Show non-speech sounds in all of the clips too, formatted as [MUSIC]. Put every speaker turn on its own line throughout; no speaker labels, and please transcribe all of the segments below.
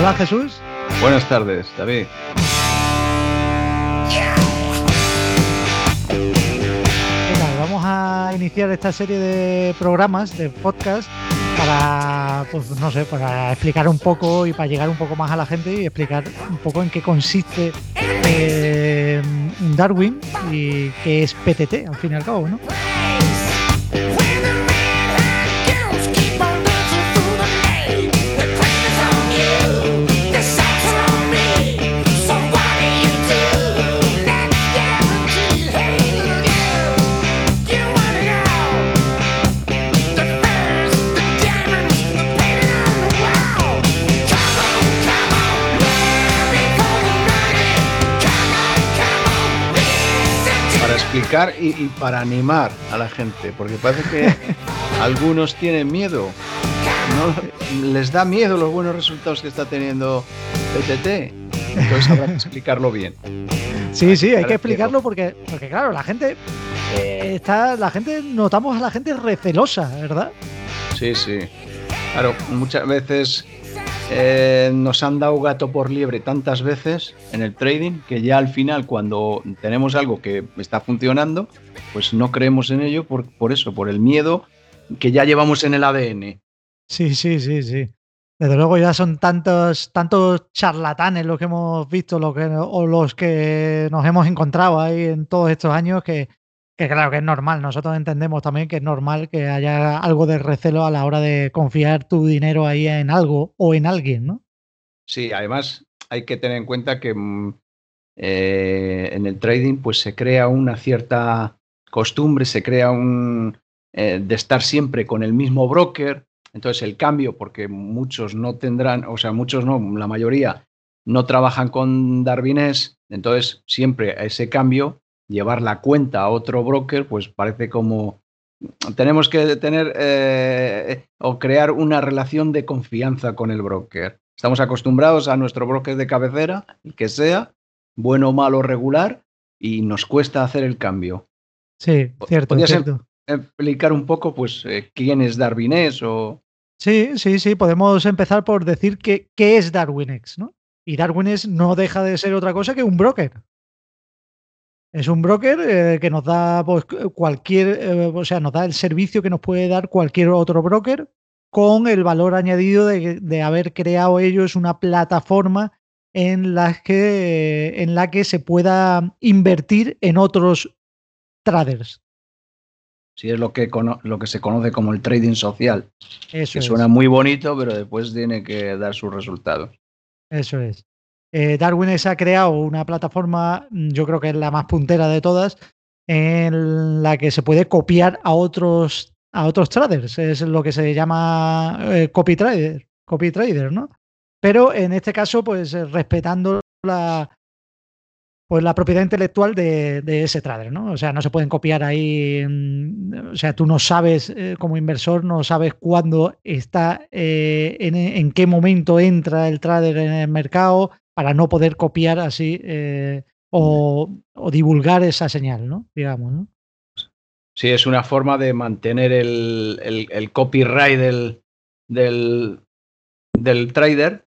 Hola Jesús.
Buenas tardes, David.
vamos a iniciar esta serie de programas, de podcast, para, pues no sé, para explicar un poco y para llegar un poco más a la gente y explicar un poco en qué consiste eh, Darwin y qué es PTT, al fin y al cabo, ¿no?
Explicar y, para animar a la gente, porque parece que [LAUGHS] algunos tienen miedo. No, les da miedo los buenos resultados que está teniendo PTT. Entonces habrá que explicarlo bien.
Sí, sí, hay que explicarlo porque, porque claro, la gente eh, está, la gente, notamos a la gente recelosa, ¿verdad?
Sí, sí. Claro, muchas veces eh, nos han dado gato por liebre tantas veces en el trading que ya al final cuando tenemos algo que está funcionando, pues no creemos en ello por, por eso, por el miedo que ya llevamos en el ADN.
Sí, sí, sí, sí. Desde luego ya son tantos, tantos charlatanes los que hemos visto lo que, o los que nos hemos encontrado ahí en todos estos años que, que claro que es normal, nosotros entendemos también que es normal que haya algo de recelo a la hora de confiar tu dinero ahí en algo o en alguien, ¿no?
Sí, además hay que tener en cuenta que mm, eh, en el trading pues se crea una cierta costumbre, se crea un eh, de estar siempre con el mismo broker, entonces el cambio, porque muchos no tendrán, o sea, muchos no, la mayoría no trabajan con Darwinés, entonces siempre ese cambio llevar la cuenta a otro broker, pues parece como tenemos que tener eh, o crear una relación de confianza con el broker. Estamos acostumbrados a nuestro broker de cabecera, el que sea, bueno, malo, regular, y nos cuesta hacer el cambio.
Sí, cierto.
¿Podrías
cierto.
explicar un poco, pues, eh, quién es Darwinés o...?
Sí, sí, sí. Podemos empezar por decir que, qué es Darwinex, ¿no? Y Darwinex no deja de ser otra cosa que un broker. Es un broker eh, que nos da pues, cualquier, eh, o sea, nos da el servicio que nos puede dar cualquier otro broker con el valor añadido de, haber creado ellos una plataforma en la que, en la que se pueda invertir en otros traders.
Sí, es lo que, lo que se conoce como el trading social.
Eso
que suena muy bonito, pero después tiene que dar sus resultados.
Eso es. Eh, Darwin ha creado una plataforma, mm, yo creo que es la más puntera de todas, en la que se puede copiar a otros, a otros traders. Es lo que se llama eh, copy trader, copy trader, ¿no? Pero en este caso, pues eh, respetando la, pues la propiedad intelectual de, ese trader, ¿no? O sea, no se pueden copiar ahí, o sea, tú no sabes como inversor, no sabes cuándo está, en, en, qué momento entra el trader en el mercado, para no poder copiar así eh, o, divulgar esa señal, ¿no? Digamos, ¿no?
Sí, es una forma de mantener el, copyright del, del, trader,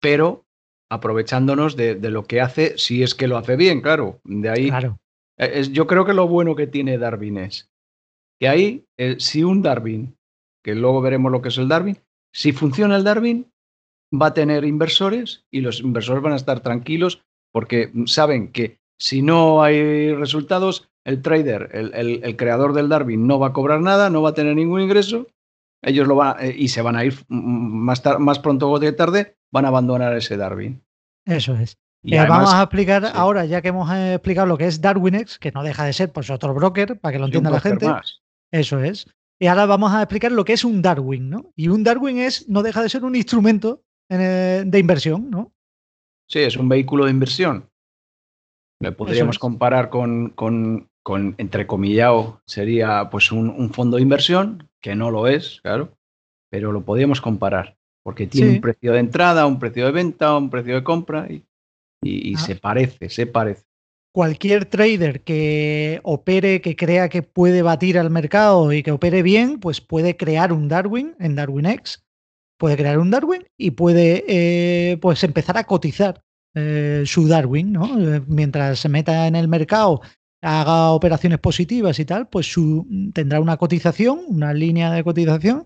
pero aprovechándonos de, lo que hace, si es que lo hace bien, claro. De ahí.
Claro.
E, es, yo creo que lo bueno que tiene Darwin es que ahí, eh, si un Darwin, que luego veremos lo que es el Darwin, si funciona el Darwin, va a tener inversores y los inversores van a estar tranquilos porque saben que si no hay resultados, el trader, el, creador del Darwin, no va a cobrar nada, no va a tener ningún ingreso, ellos lo van eh, y se van a ir más, más pronto o de tarde, van a abandonar ese Darwin.
Eso es. Y eh, vamos a explicar ahora, ya que hemos eh, explicado lo que es Darwinex, que no deja de ser pues otro broker, para que lo entienda la gente. Eso es. Y ahora vamos a explicar lo que es un Darwin, ¿no? Y un Darwin es, no deja de ser un instrumento de inversión, ¿no?
Sí, es un vehículo de inversión. Le podríamos comparar con, con, con, entrecomillado, sería pues un, fondo de inversión, que no lo es, claro, pero lo podríamos comparar, porque tiene un precio de entrada, un precio de venta, un precio de compra y, y, ah. se parece, se parece.
Cualquier trader que opere, que crea que puede batir al mercado y que opere bien, pues puede crear un Darwin en DarwinX puede crear un Darwin y puede eh, pues empezar a cotizar eh, su Darwin, ¿no? Eh, mientras se meta en el mercado, haga operaciones positivas y tal, pues su, tendrá una cotización, una línea de cotización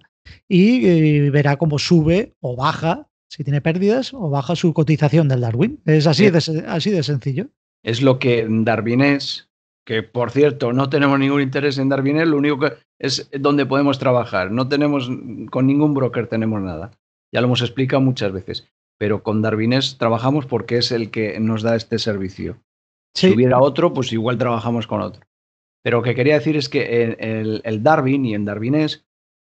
y verá cómo sube o baja, si tiene pérdidas, o baja su cotización del Darwin. Es así, de, así de sencillo.
Es lo que Darwin es, que por cierto no tenemos ningún interés en Darwin, lo único que es donde podemos trabajar. No tenemos, con ningún broker tenemos nada. Ya lo hemos explicado muchas veces. Pero con Darwinés trabajamos porque es el que nos da este servicio. Si hubiera otro, pues igual trabajamos con otro. Pero lo que quería decir es que el, el Darwin y en Darwinés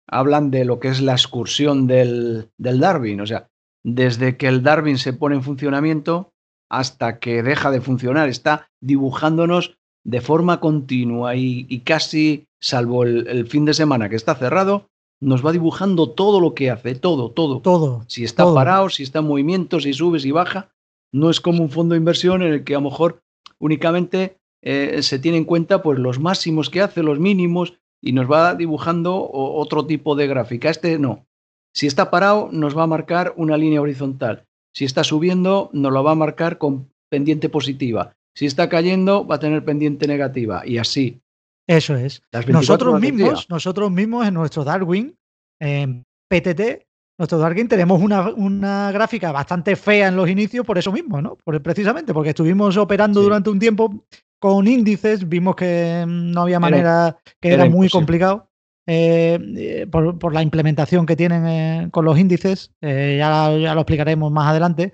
hablan de lo que es la excursión del, del Darwin. O sea, desde que el Darwin se pone en funcionamiento hasta que deja de funcionar. Está dibujándonos de forma continua y, casi, salvo el, fin de semana que está cerrado, nos va dibujando todo lo que hace, todo, todo.
Todo.
Si está parado, si está en movimiento, si sube, si baja. No es como un fondo de inversión en el que a lo mejor únicamente eh, se tiene en cuenta pues, los máximos que hace, los mínimos, y nos va dibujando otro tipo de gráfica. Este no. Si está parado, nos va a marcar una línea horizontal. Si está subiendo, nos lo va a marcar con pendiente positiva. Si está cayendo, va a tener pendiente negativa y así.
Eso es. Nosotros mismos, nosotros mismos en nuestro Darwin, en PTT, nuestro Darwin tenemos una, una, gráfica bastante fea en los inicios por eso mismo, ¿no? Por, precisamente porque estuvimos operando durante un tiempo con índices, vimos que no había manera, que era, muy complicado. Eh, eh, por, la implementación que tienen eh, con los índices, ya, ya, lo explicaremos más adelante,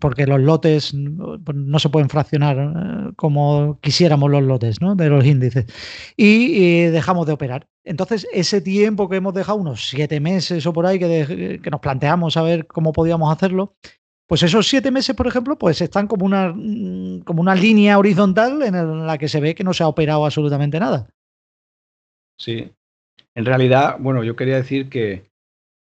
porque los lotes no se pueden fraccionar eh, como quisiéramos los lotes ¿no? de los índices. Y, dejamos de operar. Entonces, ese tiempo que hemos dejado, unos siete meses o por ahí, que, que nos planteamos a ver cómo podíamos hacerlo, pues esos siete meses, por ejemplo, pues están como una, mm, como una línea horizontal en la que se ve que no se ha operado absolutamente nada.
Sí. En realidad, bueno, yo quería decir que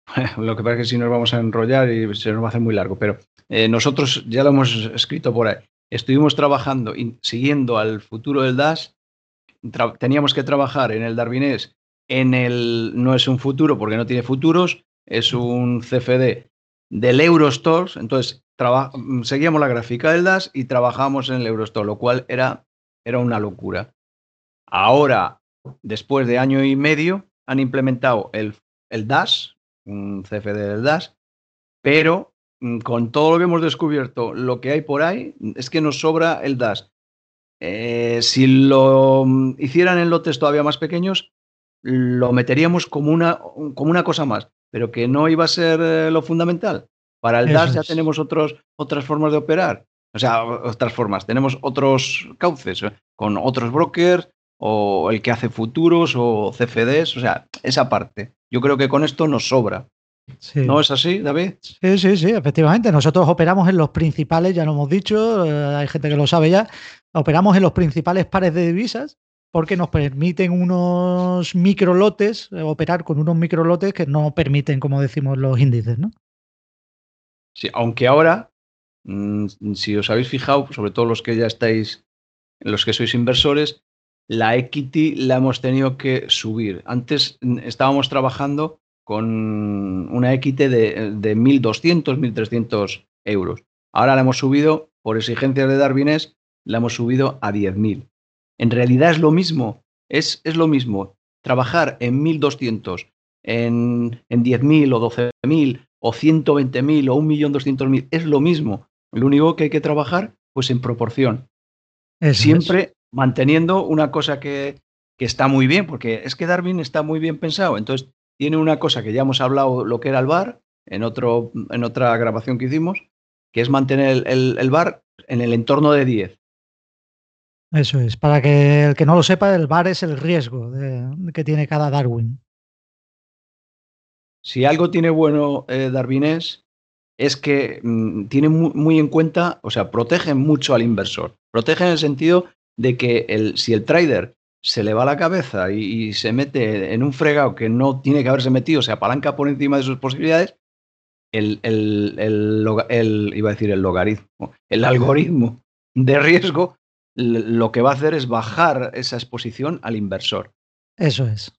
[LAUGHS] lo que pasa es que si nos vamos a enrollar y se nos va a hacer muy largo, pero eh, nosotros ya lo hemos escrito por ahí. Estuvimos trabajando y siguiendo al futuro del DAS. teníamos que trabajar en el Darwinés. En el no es un futuro porque no tiene futuros, es un CFD del Eurostore. Entonces seguíamos la gráfica del DAS y trabajábamos en el Eurostore, lo cual era, era una locura. Ahora, después de año y medio, han implementado el, el DAS, un CFD del DAS, pero con todo lo que hemos descubierto, lo que hay por ahí, es que nos sobra el DAS. Eh, si lo mm, hicieran en lotes todavía más pequeños, lo meteríamos como una, como una cosa más, pero que no iba a ser eh, lo fundamental. Para el DAS ya tenemos otros, otras formas de operar, o sea, otras formas, tenemos otros cauces, eh, con otros brokers, o el que hace futuros, o CFDs, o sea, esa parte. Yo creo que con esto nos sobra. ¿No es así, David?
Sí, sí, sí, efectivamente. Nosotros operamos en los principales, ya lo hemos dicho, eh, hay gente que lo sabe ya, operamos en los principales pares de divisas porque nos permiten unos microlotes, eh, operar con unos microlotes que no permiten, como decimos, los índices, ¿no?
Sí, aunque ahora, mm, si os habéis fijado, sobre todo los que ya estáis, los que sois inversores, la equity la hemos tenido que subir. Antes mm, estábamos trabajando con una equity de, de 1.200, 1.300 euros. Ahora la hemos subido, por exigencias de Darwinés, la hemos subido a 10.000. En realidad es lo mismo, es, es lo mismo trabajar en 1.200, en, en 10.000 o 12.000 o 120.000 o 1.200.000, es lo mismo. Lo único que hay que trabajar, pues en proporción. Siempre manteniendo una cosa que, que está muy bien, porque es que Darwin está muy bien pensado. Entonces, tiene una cosa que ya hemos hablado, lo que era el bar, en, otro, en otra grabación que hicimos, que es mantener el, el, bar en el entorno de 10.
Eso es, para que el que no lo sepa, el bar es el riesgo de, que tiene cada Darwin.
Si algo tiene bueno eh, Darwinés, es que mm, tiene muy, muy, en cuenta, o sea, protege mucho al inversor. Protege en el sentido de que el, si el trader se le va la cabeza y, se mete en un fregado que no tiene que haberse metido, se apalanca por encima de sus posibilidades, el, el, iba a decir el logaritmo, el algoritmo de riesgo lo que va a hacer es bajar esa exposición al inversor.
Eso es.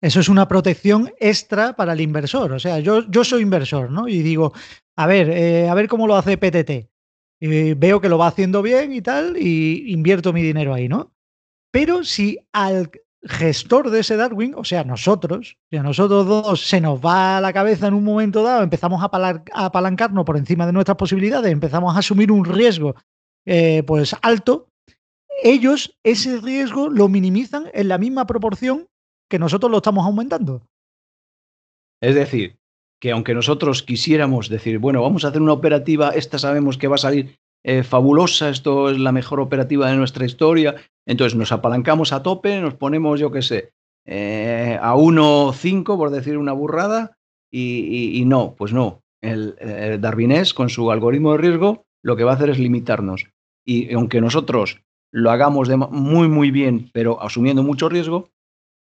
Eso es una protección extra para el inversor. O sea, yo, yo soy inversor, ¿no? Y digo, a ver, eh, a ver cómo lo hace PTT. Veo que lo va haciendo bien y tal, y invierto mi dinero ahí, ¿no? Pero si al gestor de ese Darwin, o sea, nosotros, si a nosotros dos se nos va a la cabeza en un momento dado, empezamos a, apalancarnos por encima de nuestras posibilidades, empezamos a asumir un riesgo eh, pues alto, ellos ese riesgo lo minimizan en la misma proporción que nosotros lo estamos aumentando.
Es decir, que aunque nosotros quisiéramos decir, bueno, vamos a hacer una operativa, esta sabemos que va a salir eh, fabulosa, esto es la mejor operativa de nuestra historia, entonces nos apalancamos a tope, nos ponemos, yo qué sé, eh, a 1.5, por decir una burrada, y, no, pues no. El, el Darwinés, con su algoritmo de riesgo, lo que va a hacer es limitarnos. Y aunque nosotros lo hagamos de muy, muy bien, pero asumiendo mucho riesgo,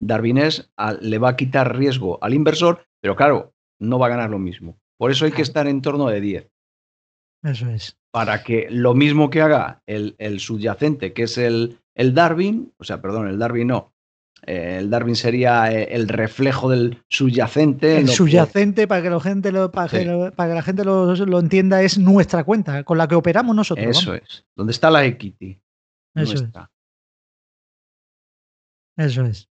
Darwinés le va a quitar riesgo al inversor, pero claro, no va a ganar lo mismo. Por eso hay que estar en torno de 10.
Eso es.
Para que lo mismo que haga el, subyacente, que es el, el, Darwin, o sea, perdón, el Darwin no, eh, el Darwin sería eh, el reflejo del subyacente.
El subyacente, para que la gente, lo, para que, la gente lo, entienda, es nuestra cuenta, con la que operamos nosotros.
Eso es, donde está la equity.
Eso es. Eso es.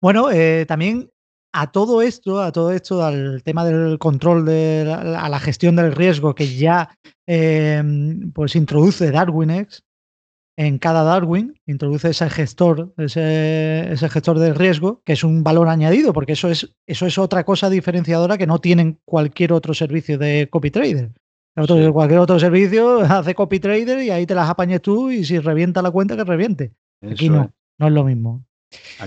Bueno, eh, también a todo esto, a todo esto, al tema del control de la, a la gestión del riesgo que ya em, pues introduce DarwinX en cada Darwin, introduce ese gestor, ese, ese, gestor de riesgo, que es un valor añadido, porque eso es, eso es otra cosa diferenciadora que no tienen cualquier otro servicio de copy trader. Cualquier otro servicio [LAUGHS] hace copy trader y ahí te las apañes tú y si revienta la cuenta, que reviente. Aquí no, no es lo mismo.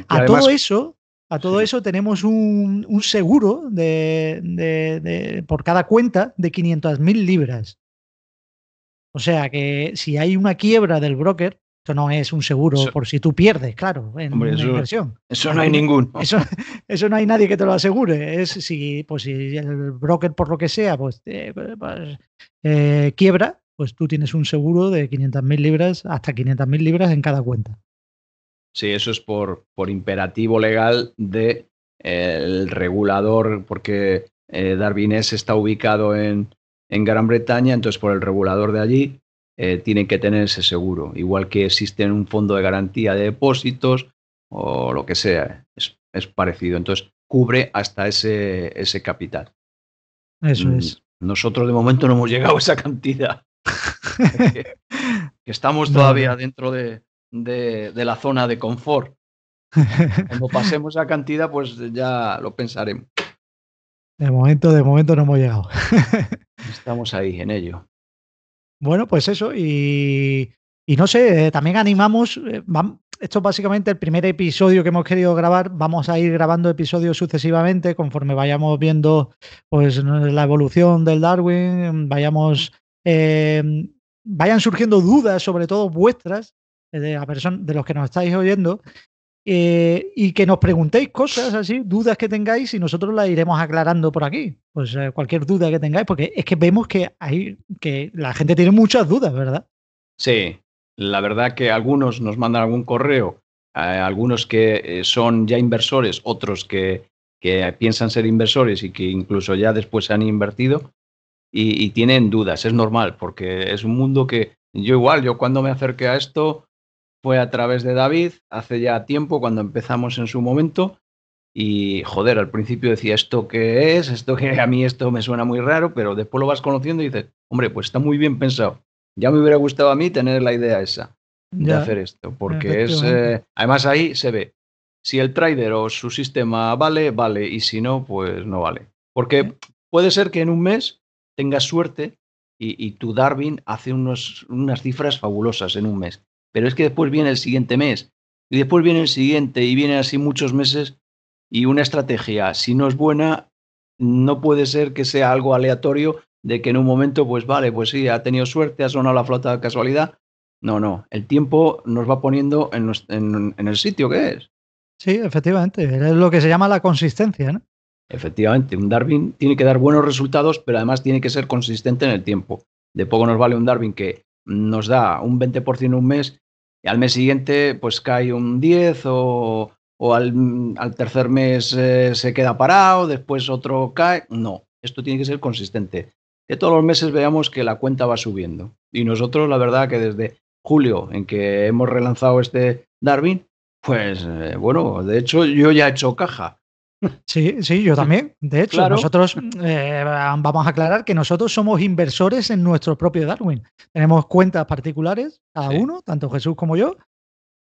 a todo eso, a todo eso tenemos un, un seguro de, de, de, por cada cuenta de 500.000 libras. O sea que si hay una quiebra del broker, esto no es un seguro por si tú pierdes, claro, en una inversión.
Eso no hay ninguno.
Eso, eso, no hay nadie que te lo asegure. Es si, pues si el broker, por lo que sea, pues, eh, pues eh, quiebra, pues tú tienes un seguro de 500.000 libras, hasta 500.000 libras en cada cuenta.
Sí, eso es por, por imperativo legal del de, regulador, porque eh, Darwinés está ubicado en, en Gran Bretaña, entonces por el regulador de allí eh, tienen que tener ese seguro, igual que existe un fondo de garantía de depósitos o lo que sea, es, parecido. Entonces, cubre hasta ese, ese capital.
Eso mm, es.
Nosotros de momento no hemos llegado a esa cantidad. [LAUGHS] [LAUGHS] que, estamos todavía dentro de, de, la zona de confort. Cuando pasemos esa cantidad, pues ya lo pensaremos.
De momento, de momento no hemos llegado. [LAUGHS]
Estamos ahí en ello.
Bueno, pues eso, y, no sé, eh, también animamos, eh, esto es básicamente el primer episodio que hemos querido grabar, vamos a ir grabando episodios sucesivamente conforme vayamos viendo pues la evolución del Darwin, vayamos, eh, vayan surgiendo dudas, sobre todo vuestras, de, de los que nos estáis oyendo, eh, y que nos preguntéis cosas así, dudas que tengáis y nosotros las iremos aclarando por aquí. Pues eh, cualquier duda que tengáis, porque es que vemos que hay que la gente tiene muchas dudas, ¿verdad?
Sí, la verdad que algunos nos mandan algún correo, eh, algunos que son ya inversores, otros que, que, piensan ser inversores y que incluso ya después se han invertido y, y tienen dudas. Es normal, porque es un mundo que yo igual, yo cuando me acerqué a esto fue a través de David hace ya tiempo, cuando empezamos en su momento. Y joder, al principio decía esto qué es, esto que a mí esto me suena muy raro, pero después lo vas conociendo y dices, hombre, pues está muy bien pensado. Ya me hubiera gustado a mí tener la idea esa de hacer esto, porque es, eh, además ahí se ve si el trader o su sistema vale, vale, y si no, pues no vale. Porque puede ser que en un mes tengas suerte y, y tu Darwin hace unos, unas cifras fabulosas en un mes pero es que después viene el siguiente mes y después viene el siguiente y vienen así muchos meses y una estrategia, si no es buena, no puede ser que sea algo aleatorio de que en un momento, pues vale, pues sí, ha tenido suerte, ha sonado la flota de casualidad. No, no, el tiempo nos va poniendo en, en, el sitio que es.
Sí, efectivamente, es lo que se llama la consistencia, ¿no?
Efectivamente, un Darwin tiene que dar buenos resultados, pero además tiene que ser consistente en el tiempo. De poco nos vale un Darwin que nos da un 20% un mes y al mes siguiente pues cae un 10 o, o al, al tercer mes eh, se queda parado, después otro cae. No, esto tiene que ser consistente. Que todos los meses veamos que la cuenta va subiendo. Y nosotros, la verdad, que desde julio, en que hemos relanzado este Darwin, pues eh, bueno, de hecho yo ya he hecho caja.
Sí, sí, yo también. De hecho,
Claro.
nosotros eh, vamos a aclarar que nosotros somos inversores en nuestro propio Darwin. Tenemos cuentas particulares, cada
Sí.
uno, tanto Jesús como yo,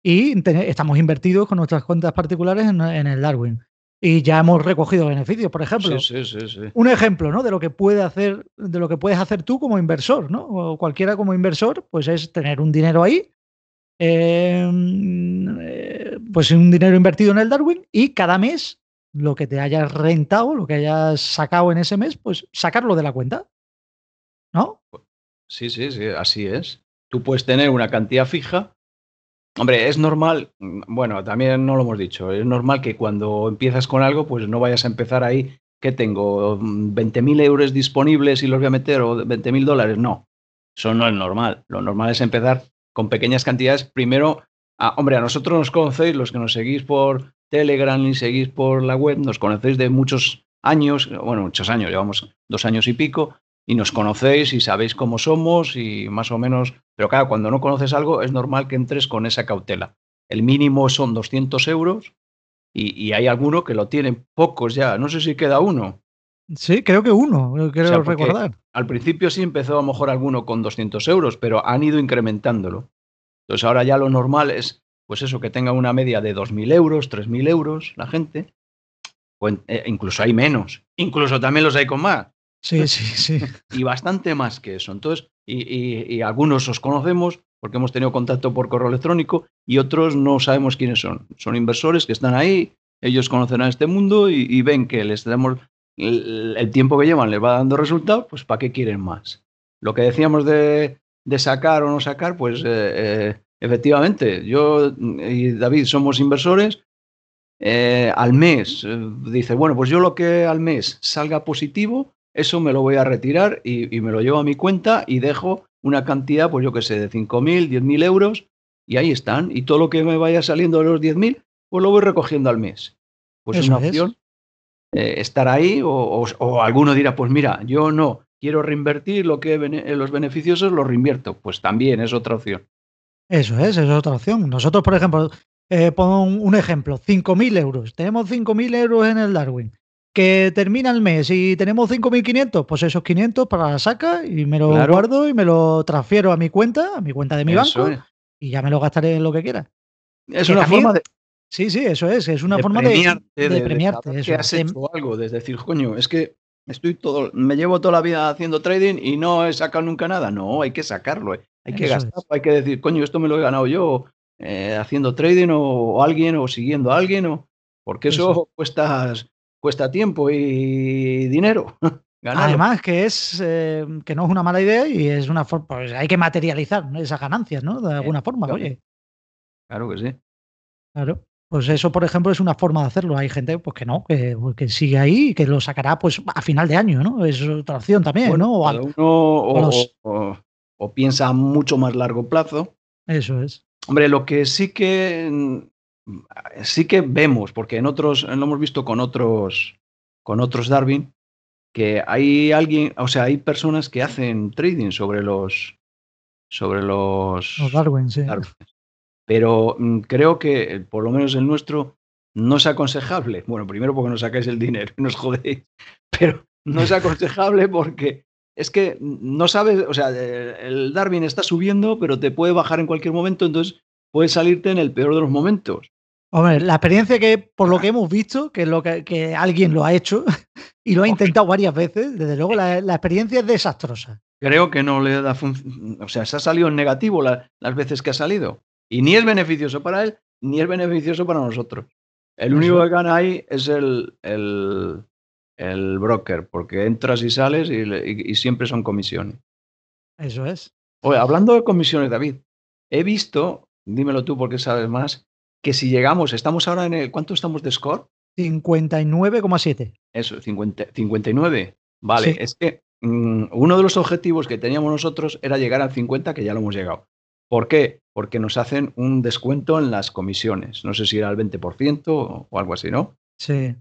y estamos invertidos con nuestras cuentas particulares en, en el Darwin. Y ya hemos recogido beneficios. Por ejemplo,
Sí, sí, sí, sí.
un ejemplo ¿no? de lo que puede hacer, de lo que puedes hacer tú como inversor, ¿no? O cualquiera como inversor, pues es tener un dinero ahí, eh, eh, pues un dinero invertido en el Darwin, y cada mes lo que te hayas rentado, lo que hayas sacado en ese mes, pues sacarlo de la cuenta. ¿No?
Sí, sí, sí, así es. Tú puedes tener una cantidad fija. Hombre, es normal, mm, bueno, también no lo hemos dicho, es normal que cuando empiezas con algo, pues no vayas a empezar ahí, que tengo Mm, 20.000 euros disponibles y los voy a meter, o 20.000 dólares. No, eso no es normal. Lo normal es empezar con pequeñas cantidades. Primero, hombre, a nosotros nos conocéis, los que nos seguís por Telegram y seguís por la web, nos conocéis de muchos años, bueno, muchos años, llevamos dos años y pico, y nos conocéis y sabéis cómo somos y más o menos, pero claro, cuando no conoces algo es normal que entres con esa cautela. El mínimo son 200 euros y, y hay alguno que lo tienen, pocos ya, no sé si queda uno.
Sí, creo que uno, creo
sea, porque-
recordar.
Al principio sí empezó a lo mejor alguno con 200 euros, pero han ido incrementándolo. Entonces ahora ya lo normal es, pues eso, que tenga una media de 2.000 euros, 3.000 euros la gente, o en- eh, incluso hay menos, incluso también los hay con más.
Sí, sí, sí.
y bastante más que eso. Entonces, y, y- y algunos os conocemos porque hemos tenido contacto por correo electrónico y otros no sabemos quiénes son. Son inversores que están ahí, ellos conocerán este mundo y, y ven que les damos el, el tiempo que llevan, les va dando resultados, pues ¿para qué quieren más? Lo que decíamos de, de sacar o no sacar, pues eh, eh, efectivamente, yo y David somos inversores. eh, al mes, eh, dice, bueno, pues yo lo que al mes salga positivo, eso me lo voy a retirar y, y me lo llevo a mi cuenta y dejo una cantidad, pues yo qué sé, de 5.000, 10.000 euros y ahí están. Y todo lo que me vaya saliendo de los 10.000, pues lo voy recogiendo al mes. Pues es una opción eh, estar ahí o, o- o alguno dirá, pues mira, yo no, quiero reinvertir lo que bene- los beneficiosos los reinvierto. Pues también es otra opción.
Eso es, eso es otra opción. Nosotros, por ejemplo, eh, pongo un, ejemplo, 5.000 euros. Tenemos 5.000 euros en el Darwin. Que termina el mes y tenemos 5.500, pues esos 500 para la saca y me lo
Claro.
guardo y me lo transfiero a mi cuenta, a mi cuenta de mi
Eso
banco
es.
y ya me lo gastaré en lo que quiera.
Es
Que
una
también
forma de,
Sí, sí, eso es, es una
de
forma
premiarte,
de, de
de-
premiarte. eso,
que has hecho algo, de decir, coño, es que estoy todo, me llevo toda la vida haciendo trading y no he sacado nunca nada. No, hay que sacarlo, eh, hay que
Eso
gastarlo, hay que decir, coño, esto me lo he ganado yo eh, haciendo trading o, o alguien o siguiendo a alguien, o, porque eso,
Eso.
cuesta, cuesta tiempo y dinero. [LAUGHS] ganarlo.
Además que es eh, que no es una mala idea y es una forma, pues hay que materializar esas ganancias, ¿no? De alguna forma,
claro.
oye.
Claro que sí.
Claro. Pues eso, por ejemplo, es una forma de hacerlo. Hay gente pues que no, que, que sigue ahí y que lo sacará pues a final de año, ¿no? Es otra opción también,
Bueno,
¿no? O al-
uno o,
a los-
o- o piensa a mucho más largo plazo.
Eso es.
Hombre, lo que sí que mm, sí que vemos, porque en otros lo hemos visto con otros con otros Darwin, que hay alguien, o sea, hay personas que hacen trading sobre los sobre los,
Los Darwin, sí.
Darwin. Pero mm, creo que eh, por lo menos el nuestro no es aconsejable. Bueno, primero porque nos sacáis el dinero y nos jodéis, [LAUGHS] pero no es aconsejable porque es que no sabes, o sea, el Darwin está subiendo, pero te puede bajar en cualquier momento, entonces puedes salirte en el peor de los momentos.
Hombre, la experiencia que, por lo que hemos visto, que es lo que, que alguien lo ha hecho [LAUGHS] y lo ha intentado varias veces, desde luego la, la experiencia es desastrosa.
Creo que no le da o sea, se ha salido en negativo la- las veces que ha salido. Y ni es beneficioso para él, ni es beneficioso para nosotros. El único que gana ahí es el, el, el broker, porque entras y sales y, le- y- y siempre son comisiones.
Eso es.
Oye, hablando de comisiones, David, he visto, dímelo tú porque sabes más, que si llegamos, estamos ahora en el, ¿cuánto estamos de score?
59,7.
Eso, 50 59. Vale,
Sí.
es que mm, uno de los objetivos que teníamos nosotros era llegar al 50, que ya lo hemos llegado. ¿Por qué? Porque nos hacen un descuento en las comisiones. No sé si era el 20% o algo así, ¿no?
Sí.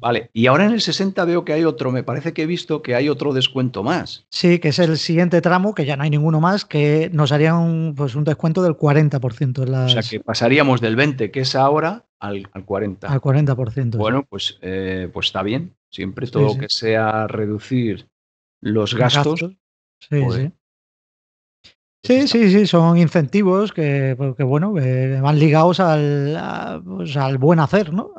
Vale, y ahora en el 60 veo que hay otro, me parece que he visto que hay otro descuento más.
Sí, que es el siguiente tramo, que ya no hay ninguno más, que nos haría un, pues un descuento del 40%.
O sea, que pasaríamos del 20, que es ahora, al, al 40%.
Al 40%.
Bueno, pues, eh, pues está bien. Siempre todo que sea reducir los gastos.
Sí, pues sí. Sí, sí, son incentivos que, pues, bueno, van ligados al, pues, al, buen hacer, ¿no?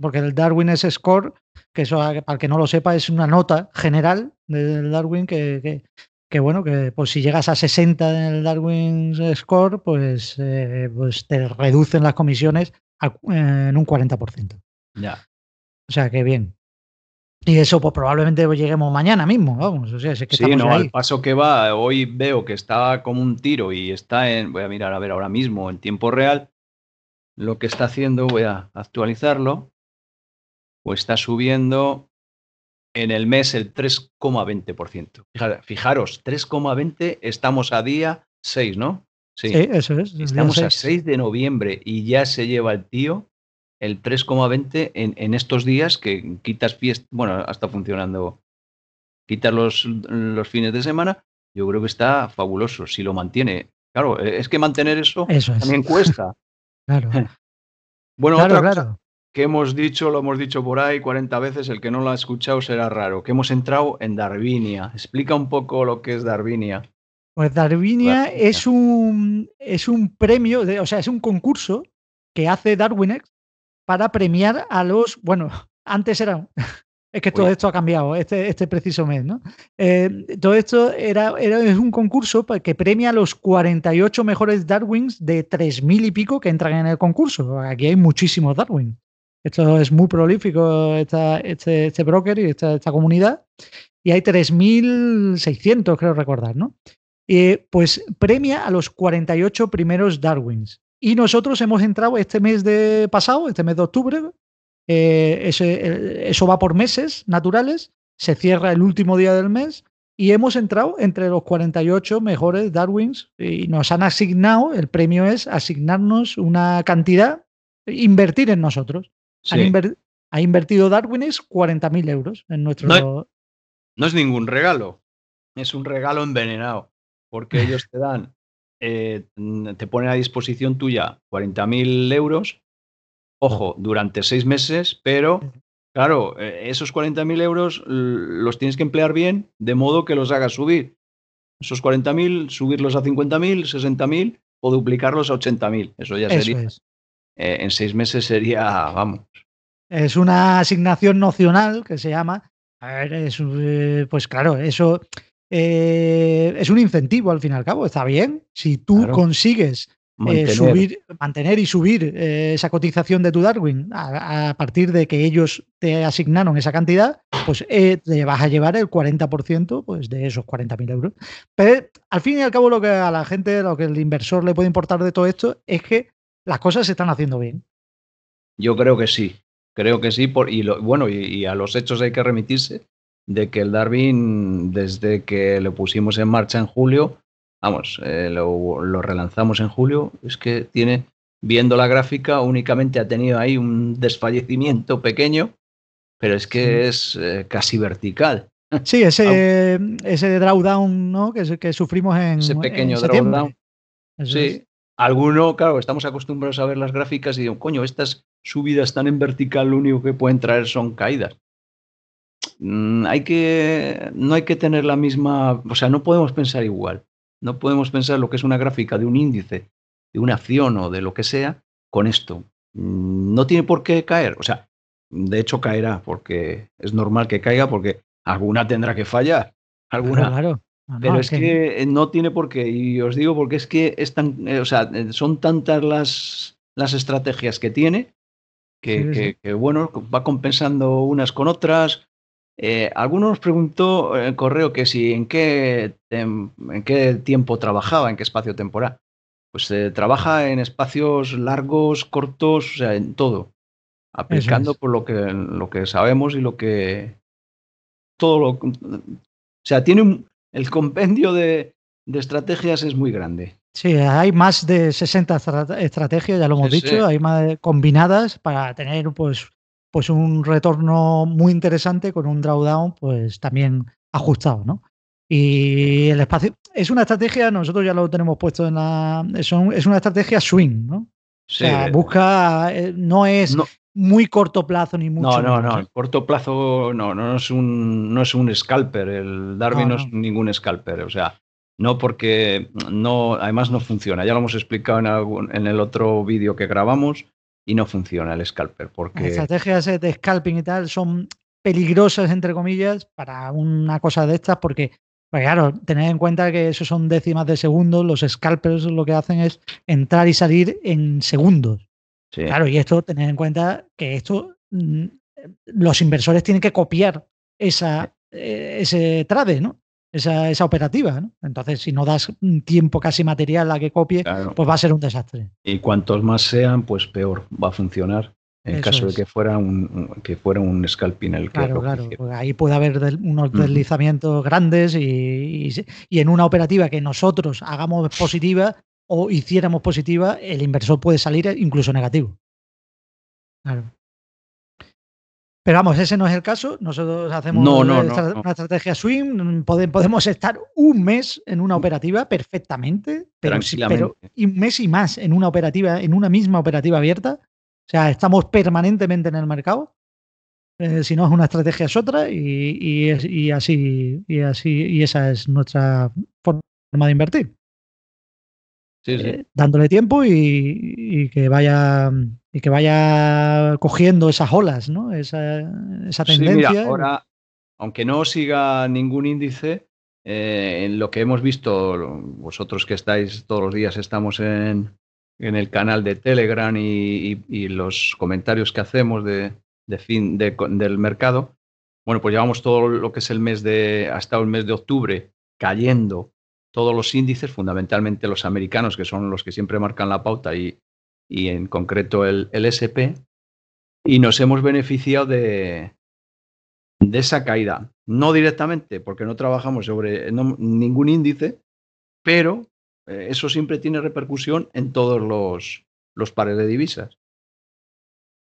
porque el Darwin es score, que eso, para el que no lo sepa, es una nota general del Darwin que, que, bueno, que pues si llegas a 60 en el Darwin score, pues, eh, pues te reducen las comisiones en un 40%.
Ya.
O sea, que bien. Y eso, pues probablemente lleguemos mañana mismo, vamos. O sea, es que
sí, no, al paso que va, hoy veo que está como un tiro y está en, voy a mirar a ver ahora mismo en tiempo real, lo que está haciendo, voy a actualizarlo, pues está subiendo en el mes el 3,20%. Fijaros, 3,20 estamos a día 6, ¿no?
Sí, eso es.
Estamos a 6 de noviembre y ya se lleva el tío el 3,20 en, en, estos días que quitas fiesta, bueno, está funcionando, quitas los, los fines de semana, yo creo que está fabuloso si lo mantiene. Claro, e, es que mantener eso, también cuesta. [LAUGHS]
claro. [LAUGHS]
bueno, otra cosa que hemos dicho, lo hemos dicho por ahí 40 veces, el que no lo ha escuchado será raro, que hemos entrado en Darwinia. Explica un poco lo que es Darwinia.
Pues Darwinia es un, es un premio, de, o sea, es un concurso que hace Darwinex para premiar a los, bueno, [LAUGHS] antes era, [LAUGHS] es que todo esto ha cambiado este, este preciso mes, ¿no? Eh, todo esto era, era, es un concurso que premia a los 48 mejores Darwins de 3.000 y pico que entran en el concurso. Aquí hay muchísimos Darwin. Esto es muy prolífico, esta, este, este broker y esta, esta comunidad. Y hay 3.600, creo recordar, ¿no? y pues premia a los 48 primeros Darwins. Y nosotros hemos entrado este mes de pasado, este mes de octubre, eh, ese, eso va por meses naturales, se cierra el último día del mes y hemos entrado entre los 48 mejores Darwins y nos han asignado, el premio es asignarnos una cantidad, invertir en nosotros. ha invertido Darwins 40.000 euros en nuestro...
No, no es ningún regalo, es un regalo envenenado, porque ellos te dan eh, te ponen a disposición tuya 40.000 euros, ojo, durante seis meses, pero claro, eh, esos 40.000 euros los tienes que emplear bien de modo que los hagas subir. Esos 40.000, subirlos a 50.000, 60.000 o duplicarlos a 80.000. Eso ya sería. Eh, en seis meses sería, vamos.
Es una asignación nocional que se llama. A ver, es, pues claro, eso eh, es un incentivo al fin y al cabo, está bien. Si tú consigues eh, mantener. subir, mantener y subir eh, esa cotización de tu Darwin a, partir de que ellos te asignaron esa cantidad, pues te vas a llevar el 40% pues, de esos 40.000 euros. Pero al fin y al cabo lo que a la gente, lo que el inversor le puede importar de todo esto es que las cosas se están haciendo bien.
Yo creo que sí, creo que sí, por, y bueno, y a los hechos hay que remitirse de que el Darwin, desde que lo pusimos en marcha en julio, vamos, eh, lo, relanzamos en julio, es que tiene, viendo la gráfica, únicamente ha tenido ahí un desfallecimiento pequeño, pero es que es eh, casi vertical. [LAUGHS]
Sí, ese, ese drawdown ¿no? que, que sufrimos en.
Ese pequeño drawdown. Sí. Alguno, claro, estamos acostumbrados a ver las gráficas y digo, coño, estas subidas están en vertical, lo único que pueden traer son caídas. Mm, hay que, no hay que tener la misma, o sea, no podemos pensar igual. No podemos pensar lo que es una gráfica de un índice, de una acción o de lo que sea, con esto. Mm, no tiene por qué caer. O sea, de hecho caerá, porque es normal que caiga, porque alguna tendrá que fallar. Alguna.
Claro,
Pero es que... no tiene por qué. Y os digo porque es que es eh, o sea, son tantas las, las estrategias que tiene que, que, bueno, va compensando unas con otras eh, algunos nos preguntó en correo que si en qué, en, qué tiempo trabajaba, en qué espacio temporal. Pues se trabaja en espacios largos, cortos, o sea, en todo. Aplicando por lo que, lo que sabemos y lo que. Todo lo. O sea, tiene un, el compendio de, de estrategias es muy grande.
Sí, hay más de 60 estrategias, ya lo hemos dicho, hay más combinadas para tener pues, pues un retorno muy interesante con un drawdown pues también ajustado, ¿no? Y el espacio es una estrategia, nosotros ya lo tenemos puesto en la. Es, es una estrategia swing, ¿no? O sea, busca. Eh, no es muy corto plazo ni mucho.
No, no, no. ¿eh? corto plazo no, no es un, no es un scalper. El Darwin no, es ningún scalper. O sea, no porque no, además no funciona. Ya lo hemos explicado en, algún, en el otro vídeo que grabamos y no funciona el scalper. Porque... Las
estrategias de scalping y tal son peligrosas, entre comillas, para una cosa de estas, porque pues claro, tened en cuenta que eso son décimas de segundos, los scalpers lo que hacen es entrar y salir en segundos. Claro, y esto, tened en cuenta que esto, mm, los inversores tienen que copiar esa, eh, ese trade, ¿no? Esa, esa, operativa, ¿no? Entonces, si no das tiempo casi material a que copie, pues va a ser un desastre.
Y cuantos más sean, pues peor va a funcionar. En caso de que fuera un, que fuera un scalping el que
Claro, claro. Pues ahí puede haber unos deslizamientos grandes y, en una operativa que nosotros hagamos positiva o hiciéramos positiva, el inversor puede salir incluso negativo. Claro. Pero vamos, ese no es el caso. Nosotros hacemos una, estrategia swing. Podemos estar un mes en una operativa perfectamente, pero, pero un mes y más en una operativa, en una misma operativa abierta. O sea, estamos permanentemente en el mercado. Eh, si no es una estrategia es otra y, así y así y esa es nuestra forma de invertir. Sí, sí. Eh, dándole tiempo y, que vaya y que vaya cogiendo esas olas, ¿no? Esa, esa tendencia. Sí,
ahora, aunque no siga ningún índice, eh, en lo que hemos visto, vosotros que estáis todos los días, estamos en, en el canal de Telegram y, los comentarios que hacemos de, fin del mercado. Bueno, pues llevamos todo lo que es el mes de, hasta el mes de octubre cayendo todos los índices, fundamentalmente los americanos, que son los que siempre marcan la pauta, y, y en concreto el, el, SP, y nos hemos beneficiado de, de esa caída. No directamente, porque no trabajamos sobre ningún índice, pero eh, eso siempre tiene repercusión en todos los, los pares de divisas.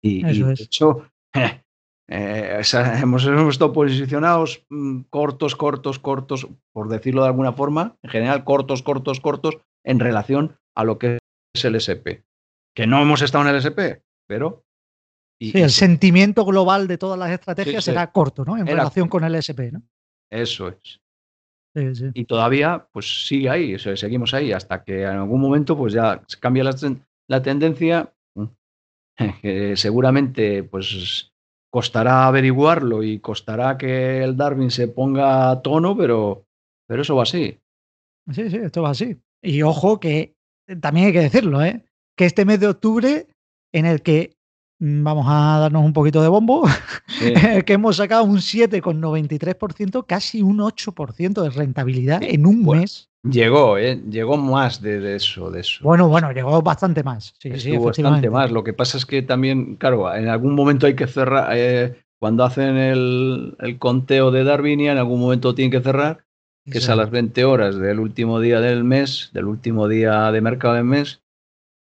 Y, de hecho, [LAUGHS] eh, [LAUGHS] hemos, estado posicionados mm, cortos, cortos, cortos, por decirlo de alguna forma, en general cortos, cortos, cortos, en relación a lo que es el SP. Que no hemos estado en el SP, pero...
sí, el sentimiento global de todas las estrategias será corto, ¿no? En relación con el SP, ¿no?
Eso es. Y todavía, pues sigue ahí, seguimos ahí, hasta que en algún momento, pues ya cambia la, tendencia, mm, [LAUGHS] que seguramente, pues costará averiguarlo y costará que el Darwin se ponga a tono, pero, pero eso va así.
Sí, sí, esto va así. Y ojo que también hay que decirlo, ¿eh? que este mes de octubre, en el que vamos a darnos un poquito de bombo, [LAUGHS] que hemos sacado un 7,93%, casi un 8% de rentabilidad en un mes.
Llegó, ¿eh? llegó más de, eso, de eso.
Bueno, bueno, llegó bastante más.
Sí, bastante más. Lo que pasa es que también, claro, en algún momento hay que cerrar, eh, cuando hacen el, conteo de Darwinia, en algún momento tienen que cerrar, que es a las 20 horas del último día del mes, del último día de mercado del mes,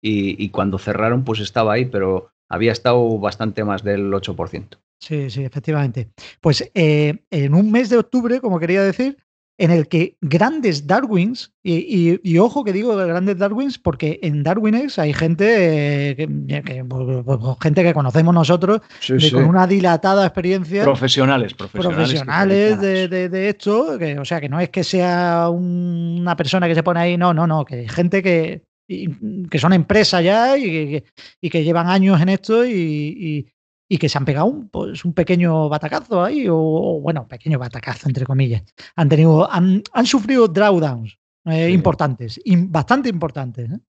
y, y cuando cerraron, pues estaba ahí, pero había estado bastante más del 8%.
Sí, sí, efectivamente. Pues eh, en un mes de octubre, como quería decir, en el que grandes Darwins, y, ojo que digo grandes Darwins, porque en Darwines hay gente eh, que, pues, pues, pues, gente que conocemos nosotros con una dilatada experiencia.
Profesionales, profesionales.
Profesionales de, de, esto, que, o sea, que no es que sea una persona que se pone ahí, no, no, no, que hay gente que, que son empresas ya y que, llevan años en esto y, que se han pegado un, pues, un pequeño batacazo ahí, o, bueno, pequeño batacazo, entre comillas. Han tenido, han, sufrido drawdowns eh, importantes, bastante importantes. ¿eh?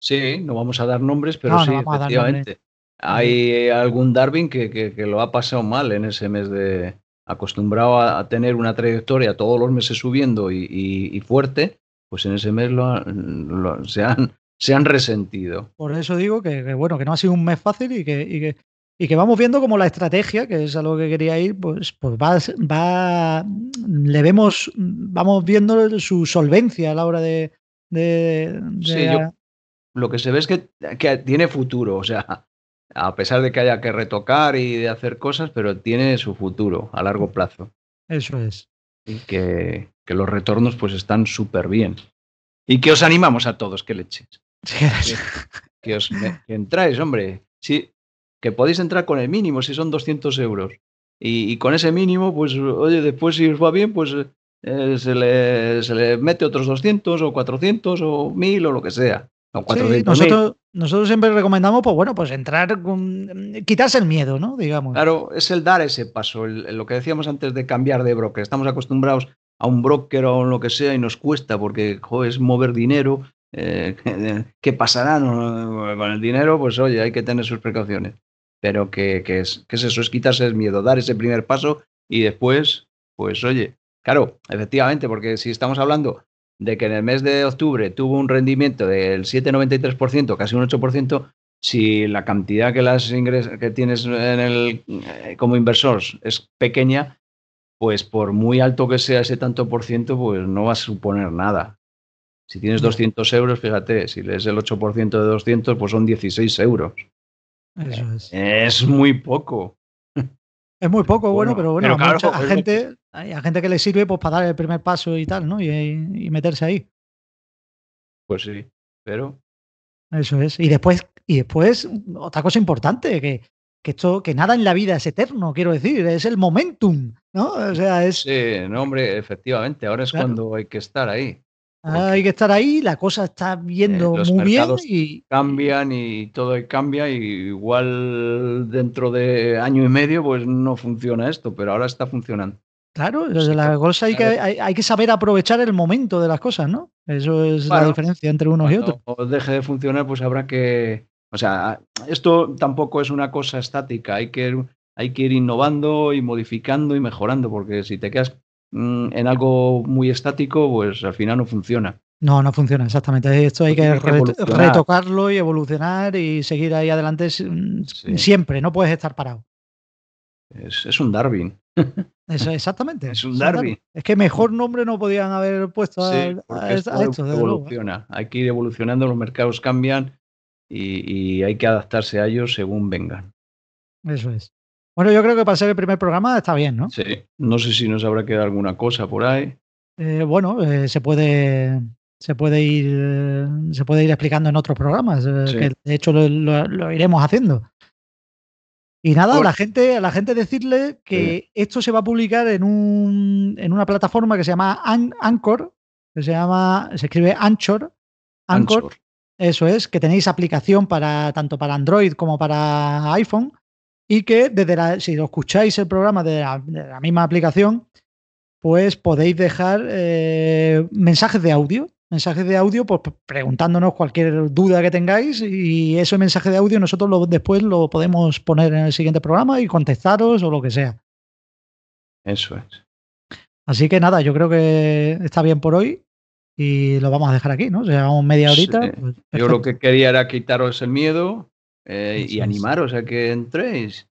Sí, no vamos a dar nombres, pero sí, efectivamente. Hay algún Darwin que, lo ha pasado mal en ese mes de acostumbrado a, tener una trayectoria todos los meses subiendo y fuerte, pues en ese mes lo, se, han, se, han, resentido.
Por eso digo que, bueno, que no ha sido un mes fácil y que, y que, vamos viendo como la estrategia, que es a lo que quería ir, pues, pues va, va, le vemos, vamos viendo su solvencia a la hora de, De,
sí, yo, lo que se ve es que, que tiene futuro, o sea, a pesar de que haya que retocar y de hacer cosas, pero tiene su futuro a largo plazo.
Eso es.
Y que, que los retornos pues están súper bien. Y que os animamos a todos, que le echéis. que, os que entráis, hombre. Sí, que podéis entrar con el mínimo si son 200 euros. Y, y con ese mínimo, pues, oye, después si os va bien, pues eh, se, le, se le mete otros 200 o 400 o 1000 o lo que sea. O 400,
sí, nosotros, nosotros siempre recomendamos, pues bueno, pues entrar, con, quitarse el miedo, ¿no? Digamos.
Claro, es el dar ese paso, el, lo que decíamos antes de cambiar de broker. Estamos acostumbrados a un broker o lo que sea y nos cuesta porque es mover dinero. Eh, [LAUGHS] ¿Qué pasará no, con el dinero? Pues oye, hay que tener sus precauciones. Pero que, que, es, que es eso, es quitarse el miedo, dar ese primer paso y después, pues oye, claro, efectivamente, porque si estamos hablando de que en el mes de octubre tuvo un rendimiento del 7,93%, casi un 8%, si la cantidad que, las que tienes en el, eh, como inversor es pequeña, pues por muy alto que sea ese tanto por ciento, pues no va a suponer nada. Si tienes 200 euros, fíjate, si lees el 8% de 200, pues son 16 euros.
Eso es.
Es muy poco.
Es muy poco, bueno, bueno pero bueno, pero claro, mucha gente, hay gente que le sirve pues, para dar el primer paso y tal, ¿no? Y, y, meterse ahí.
Pues sí, pero.
Eso es. Y después, y después, otra cosa importante, que, que esto, que nada en la vida es eterno, quiero decir, es el momentum, ¿no? O sea, es.
Sí, no, hombre, efectivamente, ahora es claro. cuando hay que estar ahí.
Ah, hay que estar ahí, la cosa está viendo
eh,
muy bien y
cambian y todo cambia y igual dentro de año y medio pues no funciona esto, pero ahora está funcionando.
Claro, desde la cosa hay que, hay, hay, que saber aprovechar el momento de las cosas, ¿no? Eso es bueno, la diferencia entre unos y otros.
O deje de funcionar, pues habrá que, o sea, esto tampoco es una cosa estática, hay que, hay que ir innovando y modificando y mejorando, porque si te quedas Mm, en algo muy estático, pues al final no funciona.
No, no funciona, exactamente. Esto hay que, que retocarlo y evolucionar y seguir ahí adelante sí. siempre, no puedes estar parado.
Es, es un Darwin. [LAUGHS]
Eso, exactamente.
es un Darwin.
Es que mejor nombre no podían haber puesto a,
sí,
a, a esto.
esto evoluciona. Hay que ir evolucionando, los mercados cambian y, y hay que adaptarse a ellos según vengan.
Eso es. Bueno, yo creo que para ser el primer programa está bien, ¿no?
Sí, no sé si nos habrá quedado alguna cosa por ahí.
Eh, bueno, eh, se puede se puede ir eh, se puede ir explicando en otros programas, sí. que de hecho lo, lo, lo, iremos haciendo. Y nada, a la gente, a la gente decirle que sí. esto se va a publicar en un en una plataforma que se llama An Anchor, que se llama se escribe Anchor, Anchor, Anchor. Eso es, que tenéis aplicación para tanto para Android como para iPhone y que desde la, si lo escucháis el programa de la, de la misma aplicación, pues podéis dejar eh, mensajes de audio, mensajes de audio pues, preguntándonos cualquier duda que tengáis y ese mensaje de audio nosotros lo, después lo podemos poner en el siguiente programa y contestaros o lo que sea.
Eso es.
Así que nada, yo creo que está bien por hoy y lo vamos a dejar aquí, ¿no? Llevamos media horita.
Sí. Pues, yo lo que quería era quitaros el miedo, eh, y animaros a que entréis.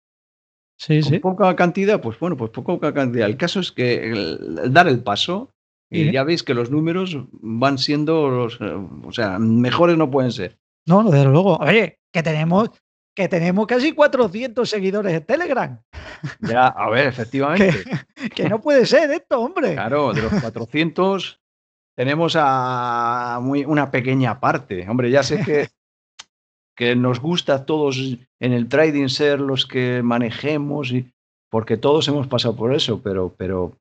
Sí,
Con
sí.
poca cantidad, pues bueno, pues poca cantidad. El caso es que el, el dar el paso, y ya veis que los números van siendo los, o sea, mejores no pueden ser.
No, desde luego. Oye, que tenemos que tenemos casi 400 seguidores en Telegram.
Ya, a ver, efectivamente. [LAUGHS]
que, que, no puede ser esto, hombre.
Claro, de los 400 tenemos a muy, una pequeña parte. Hombre, ya sé que que nos gusta a todos en el trading ser los que manejemos y porque todos hemos pasado por eso, pero, pero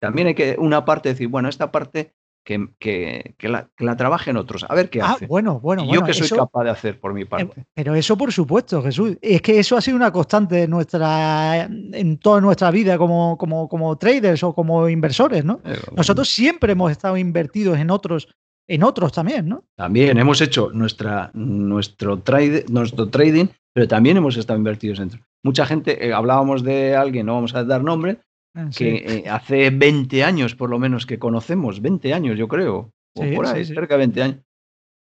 también hay que una parte decir, bueno, esta parte que, que, que, la, que la, trabajen otros, a ver qué
ah,
hace.
Bueno, bueno,
y
bueno,
yo que soy
eso,
capaz de hacer por mi parte.
Pero eso por supuesto, Jesús. Es que eso ha sido una constante en nuestra, en toda nuestra vida como, como, como traders o como inversores, ¿no? Eh, Nosotros siempre hemos estado invertidos en otros en otros también, ¿no?
También hemos hecho nuestra, nuestro, trade, nuestro trading, pero también hemos estado invertidos dentro. Mucha gente, eh, hablábamos de alguien, no vamos a dar nombre, ah, sí. que eh, hace 20 años por lo menos que conocemos, 20 años yo creo, o sí, por ahí, sí, cerca de 20 años,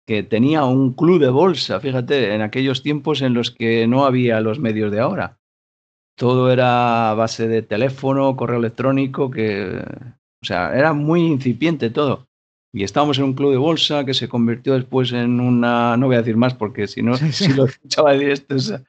que tenía un club de bolsa, fíjate, en aquellos tiempos en los que no había los medios de ahora. Todo era a base de teléfono, correo electrónico, que, o sea, era muy incipiente todo y estábamos en un club de bolsa que se convirtió después en una, no voy a decir más porque si no, [LAUGHS] si lo escuchaba decir esto,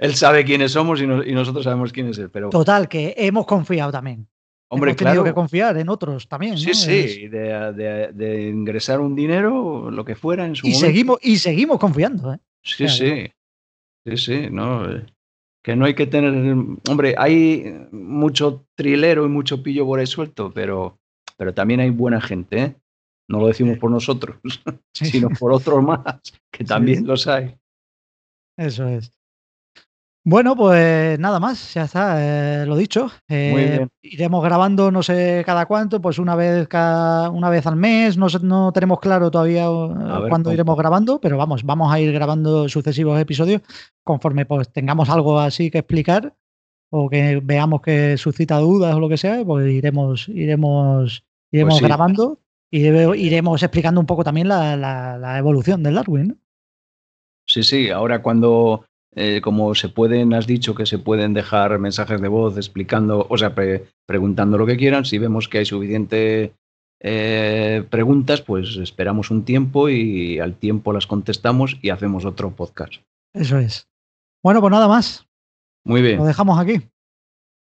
él sabe quiénes somos y, nosotros sabemos quién es él. Pero...
Total, que hemos confiado también.
Hombre,
hemos tenido que confiar en otros también.
Sí, sí, de, ingresar un dinero, lo que fuera en su
y Seguimos, y seguimos confiando. ¿eh?
Sí, sí. Sí, sí, no. Que no hay que tener. Hombre, hay mucho trilero y mucho pillo por ahí suelto, pero, pero también hay buena gente, ¿eh? No lo decimos por nosotros, [LAUGHS] sino por otros más, que también los hay.
Eso es. Bueno, pues nada más, ya está, eh, lo dicho. Eh, iremos grabando, no sé cada cuánto, pues una vez cada, una vez al mes. No, no tenemos claro todavía eh, cuándo iremos grabando, pero vamos, vamos a ir grabando sucesivos episodios conforme pues tengamos algo así que explicar o que veamos que suscita dudas o lo que sea, pues iremos, iremos, iremos pues grabando y iremos explicando un poco también la, evolución del Darwin.
Sí, sí, ahora cuando, eh, como se pueden, has dicho que se pueden dejar mensajes de voz explicando, o sea, preguntando lo que quieran, si vemos que hay suficiente eh, preguntas, pues esperamos un tiempo y al tiempo las contestamos y hacemos otro podcast.
Eso es. Bueno, pues nada más.
Muy bien.
Lo dejamos aquí.